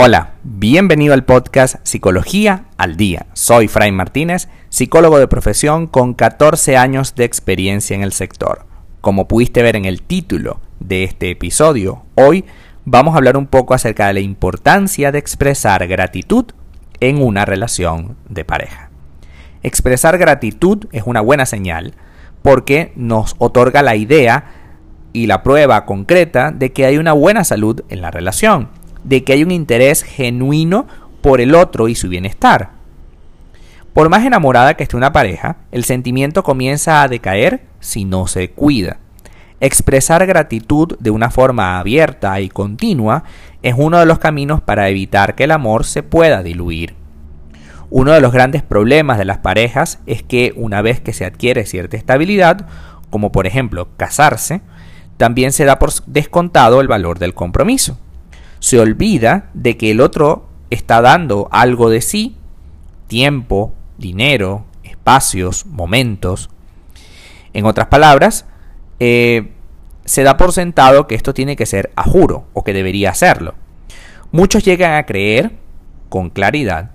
Hola, bienvenido al podcast Psicología al Día. Soy Fray Martínez, psicólogo de profesión con 14 años de experiencia en el sector. Como pudiste ver en el título de este episodio, hoy vamos a hablar un poco acerca de la importancia de expresar gratitud en una relación de pareja. Expresar gratitud es una buena señal porque nos otorga la idea y la prueba concreta de que hay una buena salud en la relación de que hay un interés genuino por el otro y su bienestar. Por más enamorada que esté una pareja, el sentimiento comienza a decaer si no se cuida. Expresar gratitud de una forma abierta y continua es uno de los caminos para evitar que el amor se pueda diluir. Uno de los grandes problemas de las parejas es que una vez que se adquiere cierta estabilidad, como por ejemplo casarse, también se da por descontado el valor del compromiso se olvida de que el otro está dando algo de sí, tiempo, dinero, espacios, momentos. En otras palabras, eh, se da por sentado que esto tiene que ser a juro o que debería hacerlo. Muchos llegan a creer, con claridad,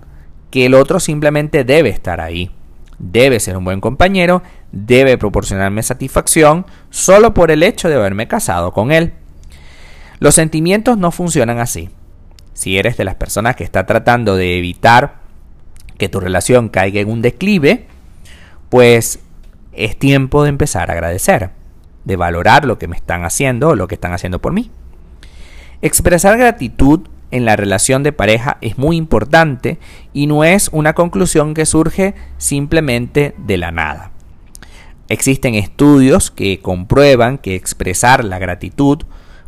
que el otro simplemente debe estar ahí, debe ser un buen compañero, debe proporcionarme satisfacción solo por el hecho de haberme casado con él. Los sentimientos no funcionan así. Si eres de las personas que está tratando de evitar que tu relación caiga en un declive, pues es tiempo de empezar a agradecer, de valorar lo que me están haciendo o lo que están haciendo por mí. Expresar gratitud en la relación de pareja es muy importante y no es una conclusión que surge simplemente de la nada. Existen estudios que comprueban que expresar la gratitud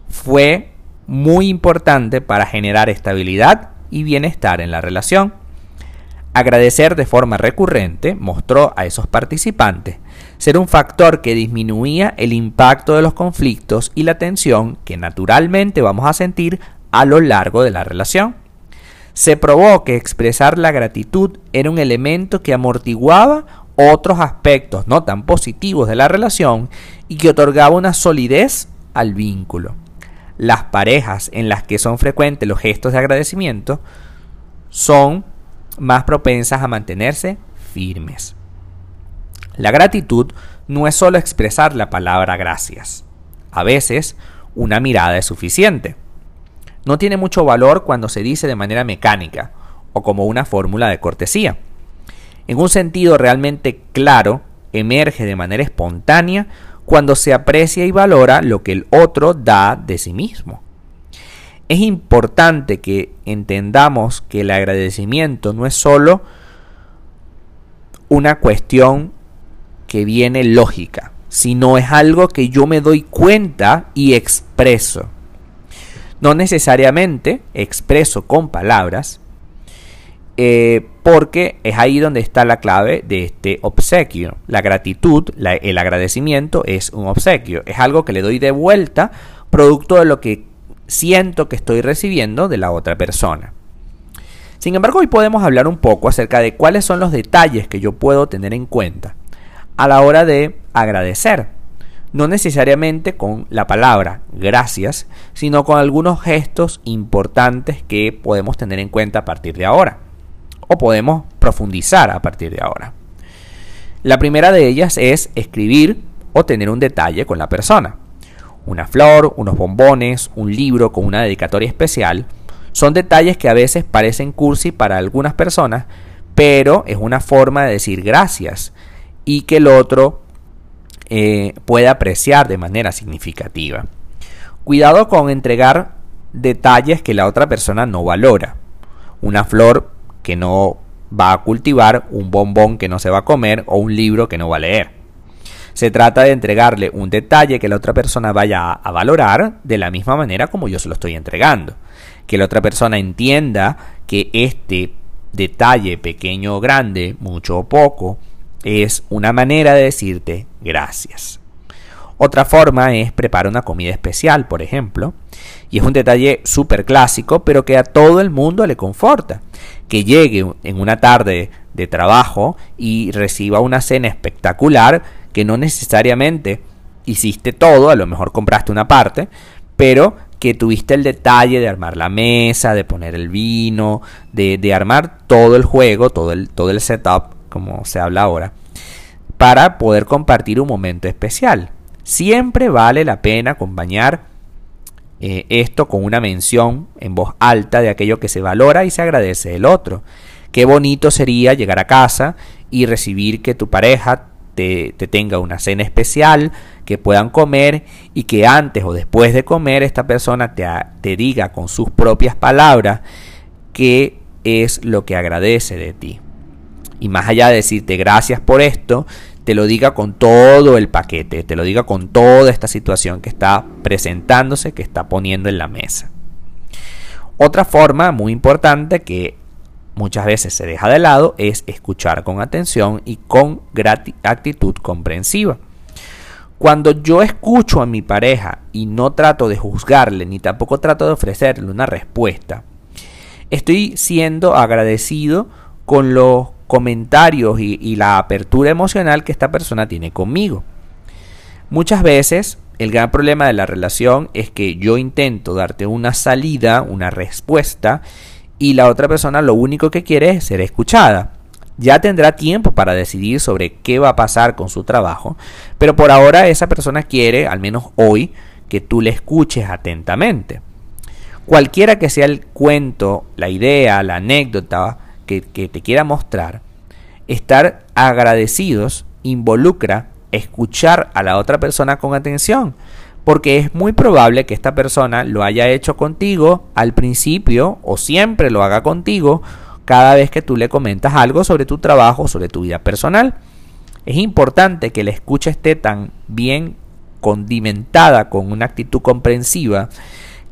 fue muy importante para generar estabilidad y bienestar en la relación. Agradecer de forma recurrente mostró a esos participantes ser un factor que disminuía el impacto de los conflictos y la tensión que naturalmente vamos a sentir a lo largo de la relación. Se probó que expresar la gratitud era un elemento que amortiguaba otros aspectos no tan positivos de la relación y que otorgaba una solidez al vínculo las parejas en las que son frecuentes los gestos de agradecimiento son más propensas a mantenerse firmes. La gratitud no es solo expresar la palabra gracias. A veces, una mirada es suficiente. No tiene mucho valor cuando se dice de manera mecánica o como una fórmula de cortesía. En un sentido realmente claro, emerge de manera espontánea cuando se aprecia y valora lo que el otro da de sí mismo. Es importante que entendamos que el agradecimiento no es solo una cuestión que viene lógica, sino es algo que yo me doy cuenta y expreso. No necesariamente expreso con palabras, eh, porque es ahí donde está la clave de este obsequio. La gratitud, el agradecimiento es un obsequio, es algo que le doy de vuelta producto de lo que siento que estoy recibiendo de la otra persona. Sin embargo, hoy podemos hablar un poco acerca de cuáles son los detalles que yo puedo tener en cuenta a la hora de agradecer. No necesariamente con la palabra gracias, sino con algunos gestos importantes que podemos tener en cuenta a partir de ahora o podemos profundizar a partir de ahora. La primera de ellas es escribir o tener un detalle con la persona. Una flor, unos bombones, un libro con una dedicatoria especial son detalles que a veces parecen cursi para algunas personas, pero es una forma de decir gracias y que el otro eh, puede apreciar de manera significativa. Cuidado con entregar detalles que la otra persona no valora. Una flor que no va a cultivar, un bombón que no se va a comer o un libro que no va a leer. Se trata de entregarle un detalle que la otra persona vaya a valorar de la misma manera como yo se lo estoy entregando. Que la otra persona entienda que este detalle, pequeño o grande, mucho o poco, es una manera de decirte gracias. Otra forma es preparar una comida especial, por ejemplo, y es un detalle súper clásico, pero que a todo el mundo le conforta. Que llegue en una tarde de trabajo y reciba una cena espectacular que no necesariamente hiciste todo, a lo mejor compraste una parte, pero que tuviste el detalle de armar la mesa, de poner el vino, de, de armar todo el juego, todo el, todo el setup, como se habla ahora, para poder compartir un momento especial. Siempre vale la pena acompañar eh, esto con una mención en voz alta de aquello que se valora y se agradece del otro. Qué bonito sería llegar a casa y recibir que tu pareja te, tenga una cena especial, que puedan comer y que antes o después de comer esta persona te, te diga con sus propias palabras qué es lo que agradece de ti. Y más allá de decirte gracias por esto, te lo diga con todo el paquete, te lo diga con toda esta situación que está presentándose, que está poniendo en la mesa. Otra forma muy importante que muchas veces se deja de lado es escuchar con atención y con actitud comprensiva. Cuando yo escucho a mi pareja y no trato de juzgarle ni tampoco trato de ofrecerle una respuesta, estoy siendo agradecido con los comentarios y, la apertura emocional que esta persona tiene conmigo. Muchas veces el gran problema de la relación es que yo intento darte una salida, una respuesta, y la otra persona lo único que quiere es ser escuchada. Ya tendrá tiempo para decidir sobre qué va a pasar con su trabajo, pero por ahora esa persona quiere, al menos hoy, que tú le escuches atentamente. Cualquiera que sea el cuento, la idea, la anécdota, que, te quiera mostrar, estar agradecidos involucra escuchar a la otra persona con atención, porque es muy probable que esta persona lo haya hecho contigo al principio o siempre lo haga contigo cada vez que tú le comentas algo sobre tu trabajo, sobre tu vida personal. Es importante que la escucha esté tan bien condimentada con una actitud comprensiva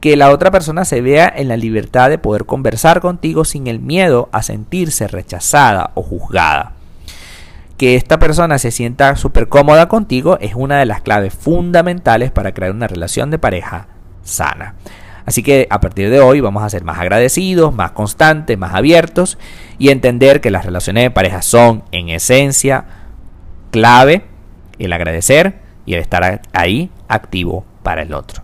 que la otra persona se vea en la libertad de poder conversar contigo sin el miedo a sentirse rechazada o juzgada. Que esta persona se sienta súper cómoda contigo es una de las claves fundamentales para crear una relación de pareja sana. Así que a partir de hoy vamos a ser más agradecidos, más constantes, más abiertos y entender que las relaciones de pareja son en esencia clave el agradecer y el estar ahí activo para el otro.